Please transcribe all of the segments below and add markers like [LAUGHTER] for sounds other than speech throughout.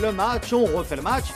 le match, on refait le match.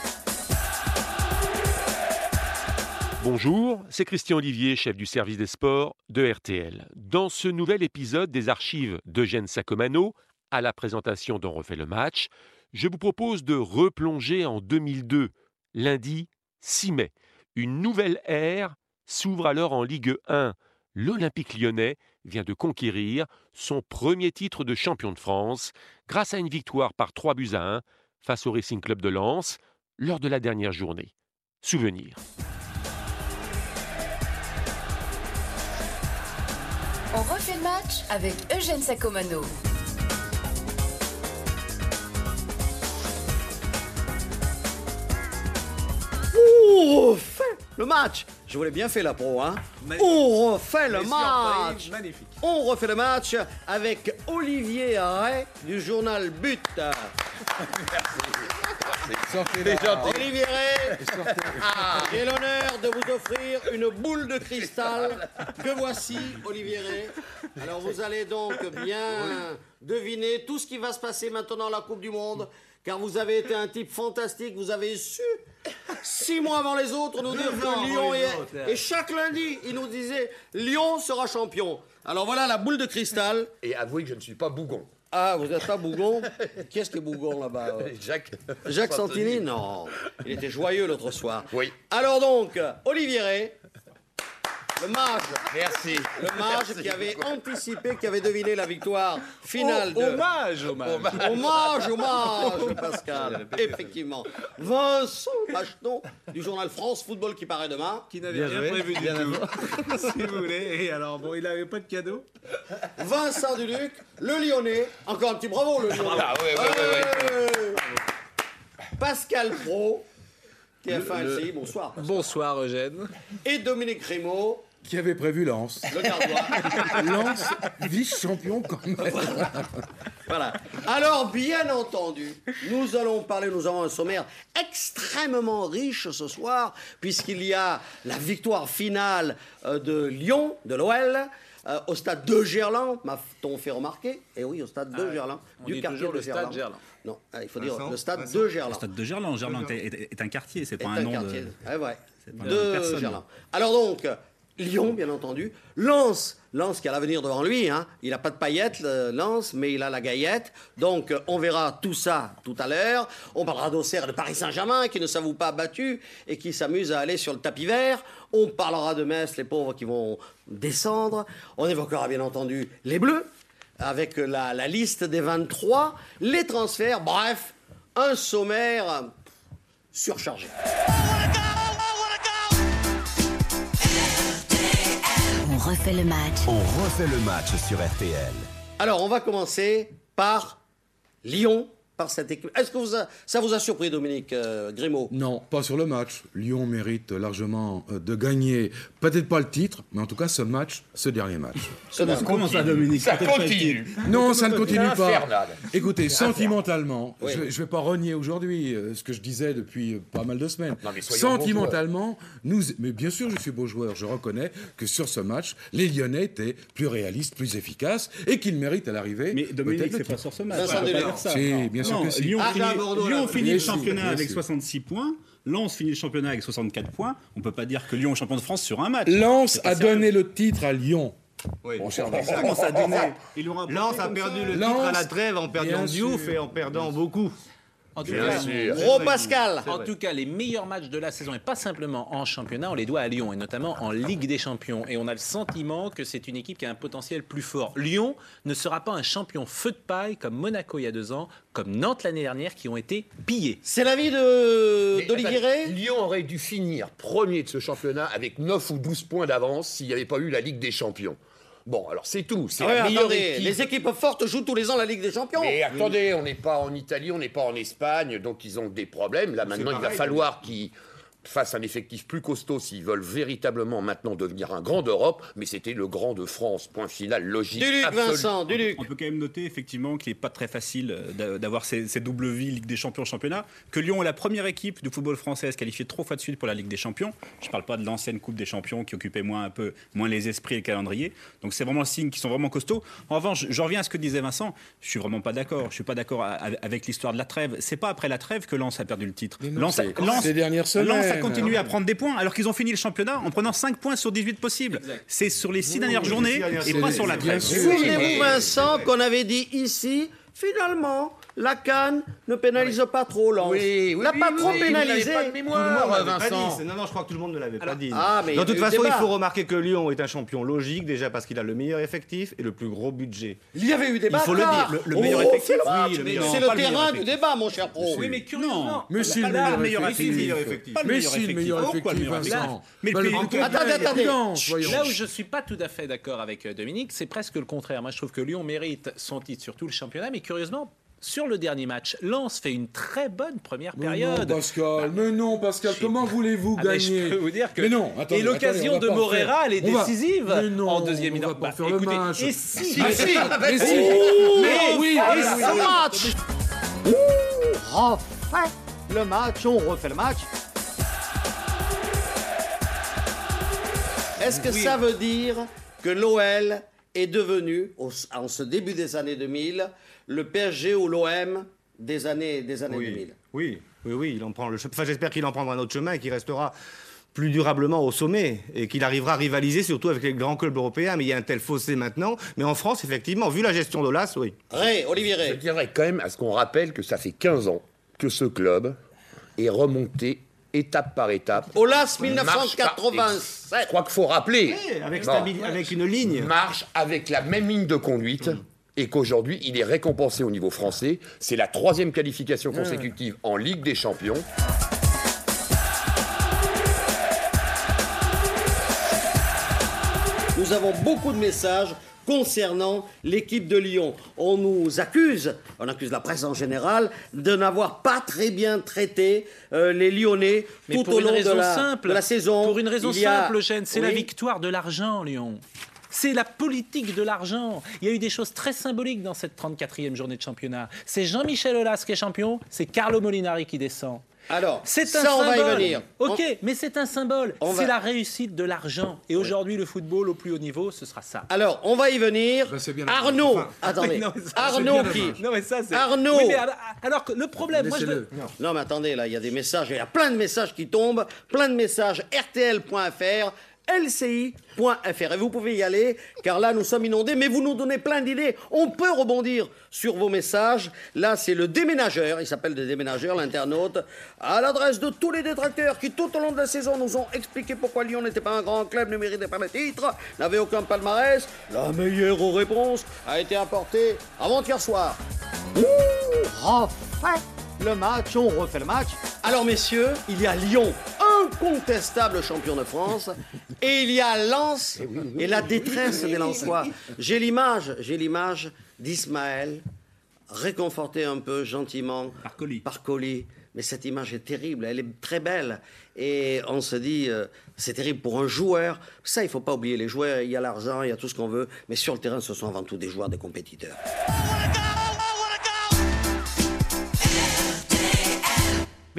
Bonjour, c'est Christian Olivier, chef du service des sports de RTL. Dans ce nouvel épisode des archives d'Eugène Sacomano, à la présentation d'On refait le match, je vous propose de replonger en 2002, lundi 6 mai. Une nouvelle ère s'ouvre alors en Ligue 1. L'Olympique lyonnais vient de conquérir son premier titre de champion de France grâce à une victoire par 3 buts à 1 face au Racing Club de Lens lors de la dernière journée. Souvenir. On refait le match avec Eugène Sacomano. On refait le match. Je vous l'ai bien fait la pro, hein. On refait le match. Magnifique. On refait le match avec Olivier Ray du journal But. [LAUGHS] Olivier Ray, [LAUGHS] ah, j'ai l'honneur de vous offrir une boule de cristal que voici, Olivier Ray. Alors vous allez donc bien deviner tout ce qui va se passer maintenant à la Coupe du Monde, car vous avez été un type fantastique, vous avez su six mois avant les autres nous dire que Lyon est... autres. Et chaque lundi, il nous disait Lyon sera champion. Alors voilà la boule de cristal. Et avouez que je ne suis pas bougon. Ah, vous n'êtes pas [LAUGHS] Bougon Qui est-ce qui est Bougon là-bas euh [LAUGHS] Jacques. Jacques Santini Non. Il était joyeux l'autre soir. Oui. Alors donc, Olivier Ray, le mage, Merci. le mage qui avait anticipé, qui avait deviné la victoire finale de... Hommage, hommage. Hommage, hommage, Pascal. Effectivement. Vincent Macheton, du journal France Football qui paraît demain. Qui n'avait rien prévu du tout. [LAUGHS] si vous voulez. Et alors, bon, il n'avait pas de cadeau. Vincent Duluc, le Lyonnais. Encore un petit bravo, le Lyonnais. Ah, ouais, ouais, ouais, Euh, Pascal Pro, TF1 LCI, bonsoir. Bonsoir, Eugène. Et Dominique Grimaud, Qui avait prévu Lens le gardois. [LAUGHS] Lens, vice-champion quand même. Voilà. Alors, bien entendu, nous allons parler, nous avons un sommaire extrêmement riche ce soir, puisqu'il y a la victoire finale euh, de Lyon, de l'OL, euh, au stade de Gerland, m'a-t-on fait remarquer? Et oui, au stade de Gerland, on du dit quartier toujours de le stade Gerland. Non, ah, il faut dire le stade Vincent. de Gerland. Stade de Gerland. Gerland est, est- est un quartier, c'est est pas un un nom quartier. de. Ah ouais. pas De. Gerland. Alors donc, Lyon, bien entendu. Lens, Lens qui a l'avenir devant lui. Hein. Il n'a pas de paillettes, le Lens, mais il a la gaillette. Donc, euh, on verra tout ça tout à l'heure. On parlera d'Auxerre de Paris Saint-Germain qui ne s'avouent pas battus et qui s'amusent à aller sur le tapis vert. On parlera de Metz, les pauvres qui vont descendre. On évoquera bien entendu les Bleus avec la, la liste des 23, les transferts, bref, un sommaire surchargé. Refait le match. On refait le match sur RTL. Alors, on va commencer par Lyon, par cette équipe. Est-ce que vous a- ça vous a surpris, Dominique euh, Grimaud? Non, pas sur le match. Lyon mérite largement euh, de gagner, peut-être pas le titre, mais en tout cas ce match, ce dernier match. Comment ça, Dominique? Ça continue. Non, ça ne continue pas. Écoutez, sentimentalement, Oui. je ne vais pas renier aujourd'hui euh, ce que je disais depuis pas mal de semaines. Non, mais soyons sentimentalement, nous, mais bien sûr, je suis beau joueur. Je reconnais que sur ce match, les Lyonnais étaient plus réalistes, plus efficaces, et qu'ils méritent à l'arrivée. Mais Dominique, c'est pas sur ce match. Vincent on peut pas Delerme. dire ça. Si, bien sûr Non, que si. Lyon Ah, finit, Bordeaux, là. Lyon finit Bien le championnat avec sûr. 66 points. Lens finit le championnat avec 64 points. On peut pas dire que Lyon est champion de France sur un match. Lens a sérieux. donné le titre à Lyon. Oui. Mon cher a donné Lens a perdu le Lens, titre à la trêve en perdant Diouf et en perdant beaucoup. En tout, Bien cas, sûr. Gros Pascal en tout cas, les meilleurs matchs de la saison, et pas simplement en championnat, on les doit à Lyon, et notamment en Ligue des Champions. Et on a le sentiment que c'est une équipe qui a un potentiel plus fort. Lyon ne sera pas un champion feu de paille comme Monaco il y a deux ans, comme Nantes l'année dernière, qui ont été pillés. C'est l'avis d'Olivier Ray Lyon aurait dû finir premier de ce championnat avec 9 ou 12 points d'avance s'il n'y avait pas eu la Ligue des Champions. Bon, alors c'est tout. C'est Ah ouais, la meilleure attendez, équipe. les équipes fortes jouent tous les ans la Ligue des Champions. Mais attendez, on n'est pas en Italie, on n'est pas en Espagne, donc ils ont des problèmes. Là maintenant, il va falloir qu'ils face à un effectif plus costaud s'ils veulent véritablement maintenant devenir un grand d'Europe, mais c'était le grand de France. Point final, logique. Duluc, absolu. Vincent, Duluc. On peut quand même noter effectivement qu'il n'est pas très facile euh, d'a- d'avoir ces, ces doubles vies Ligue des Champions, championnat. Que Lyon est la première équipe du football français à se qualifier trois fois de suite pour la Ligue des Champions. Je ne parle pas de l'ancienne Coupe des Champions qui occupait moins un peu moins les esprits et le calendrier. Donc c'est vraiment le signe qu'ils sont vraiment costauds. En revanche, je reviens à ce que disait Vincent. Je suis vraiment pas d'accord. Je suis pas d'accord avec l'histoire de la trêve. C'est pas après la trêve que Lens a perdu le titre. Lens, Lens- ces dernières semaines. Lens a continué à prendre des points alors qu'ils ont fini le championnat en prenant 5 points sur 18 possibles. C'est sur les 6 dernières journées et pas sur la bien trêve. sûr. Souvenez-vous, Vincent, qu'on avait dit ici, finalement, la canne ne pénalise pas trop Lens. Oui, oui, L'a pas oui, trop pénalisé. pas de mémoire, Pas dit, Vincent. c'est- Non, non, je crois que tout le monde ne l'avait pas dit. Ah, mais de toute façon, il faut remarquer que Lyon est un champion logique, déjà parce qu'il a le meilleur effectif et le plus gros budget. Il y avait eu débat. Il faut le dire, le- le Oh, meilleur c'est effectif, le le C'est pas le le terrain du débat, mon cher pro. Oui, mais curieusement. Mais pas le le meilleur effectif. Pas le Mais meilleur si, le effectif. meilleur le effectif, meilleur effectif Vincent. Le tout Attendez, attendez. Là où je suis pas tout à fait d'accord avec euh, Dominique, c'est presque le contraire. Moi, je trouve que Lyon mérite son titre sur tout le championnat, mais curieusement, sur le dernier match, Lens fait une très bonne première Mais période. non, Pascal, mais non, Pascal, comment voulez-vous Ah, mais gagner je peux vous dire que Mais non, attendez, et l'occasion de Morera, faire- elle est on va- décisive Mais non, en deuxième pas Bah, écoutez, match. Et si, Ah, si, mais si. Mais Mais oui, mais le oui. match On refait le match, on refait le match. Est-ce que ça veut dire que l'OL est devenu, au- en ce début des années 2000, le PSG ou l'OM des années, des années 2000 Oui, oui, oui, il en prend le chemin. Enfin, j'espère qu'il en prendra un autre chemin et qu'il restera plus durablement au sommet et qu'il arrivera à rivaliser surtout avec les grands clubs européens. Mais il y a un tel fossé maintenant. Mais en France, effectivement, vu la gestion de l'AS, oui. Ray, Olivier Je Ray. dirais quand même à ce qu'on rappelle que ça fait 15 ans que ce club est remonté étape par étape. Olas Marche 1987. par- Je crois qu'il faut rappeler. Avec, stabi- avec une ligne. marche avec la même ligne de conduite et qu'aujourd'hui, il est récompensé au niveau français. C'est la troisième qualification consécutive en Ligue des Champions. Nous avons beaucoup de messages concernant l'équipe de Lyon. On nous accuse, on accuse la presse en général, de n'avoir pas très bien traité euh, les Lyonnais Mais tout pour au une long raison de la, simple, de la saison. Pour une raison a- simple, Eugène, c'est la victoire de l'argent, Lyon. C'est la politique de l'argent. Il y a eu des choses très symboliques dans cette 34e journée de championnat. C'est Jean-Michel Aulas qui est champion, c'est Carlo Molinari qui descend. Alors, C'est un ça, on symbole. va y venir. Ok, mais c'est un symbole. On C'est va- la réussite de l'argent. Et aujourd'hui, le football au plus haut niveau, ce sera ça. Alors, on va y venir. Ben, c'est bien Arnaud, Enfin, [LAUGHS] attendez. [LAUGHS] non, mais ça, Arnaud qui Non, mais ça, c'est. Arnaud. Oui, mais alors, alors que le problème, moi, je. Non, mais attendez, là, il y a des messages, il y a plein de messages qui tombent, plein de messages rtl.fr, lci.fr. Et vous pouvez y aller, car là, nous sommes inondés, mais vous nous donnez plein d'idées. On peut rebondir sur vos messages. Là, c'est le déménageur, il s'appelle le déménageur, l'internaute, à l'adresse de tous les détracteurs qui, tout au long de la saison, nous ont expliqué pourquoi Lyon n'était pas un grand club, ne méritait pas le titre, n'avait aucun palmarès. La meilleure réponse a été apportée avant-hier soir. le match, on refait le match. Alors messieurs, il y a Lyon, incontestable champion de France, et il y a Lens et la détresse des Lensois. J'ai l'image, j'ai l'image d'Ismaël réconforté un peu gentiment Par Colli. par Colli. Mais cette image est terrible, elle est très belle. Et on se dit, euh, c'est terrible pour un joueur. Ça, il faut pas oublier les joueurs, il y a l'argent, il y a tout ce qu'on veut. Mais sur le terrain, ce sont avant tout des joueurs, des compétiteurs.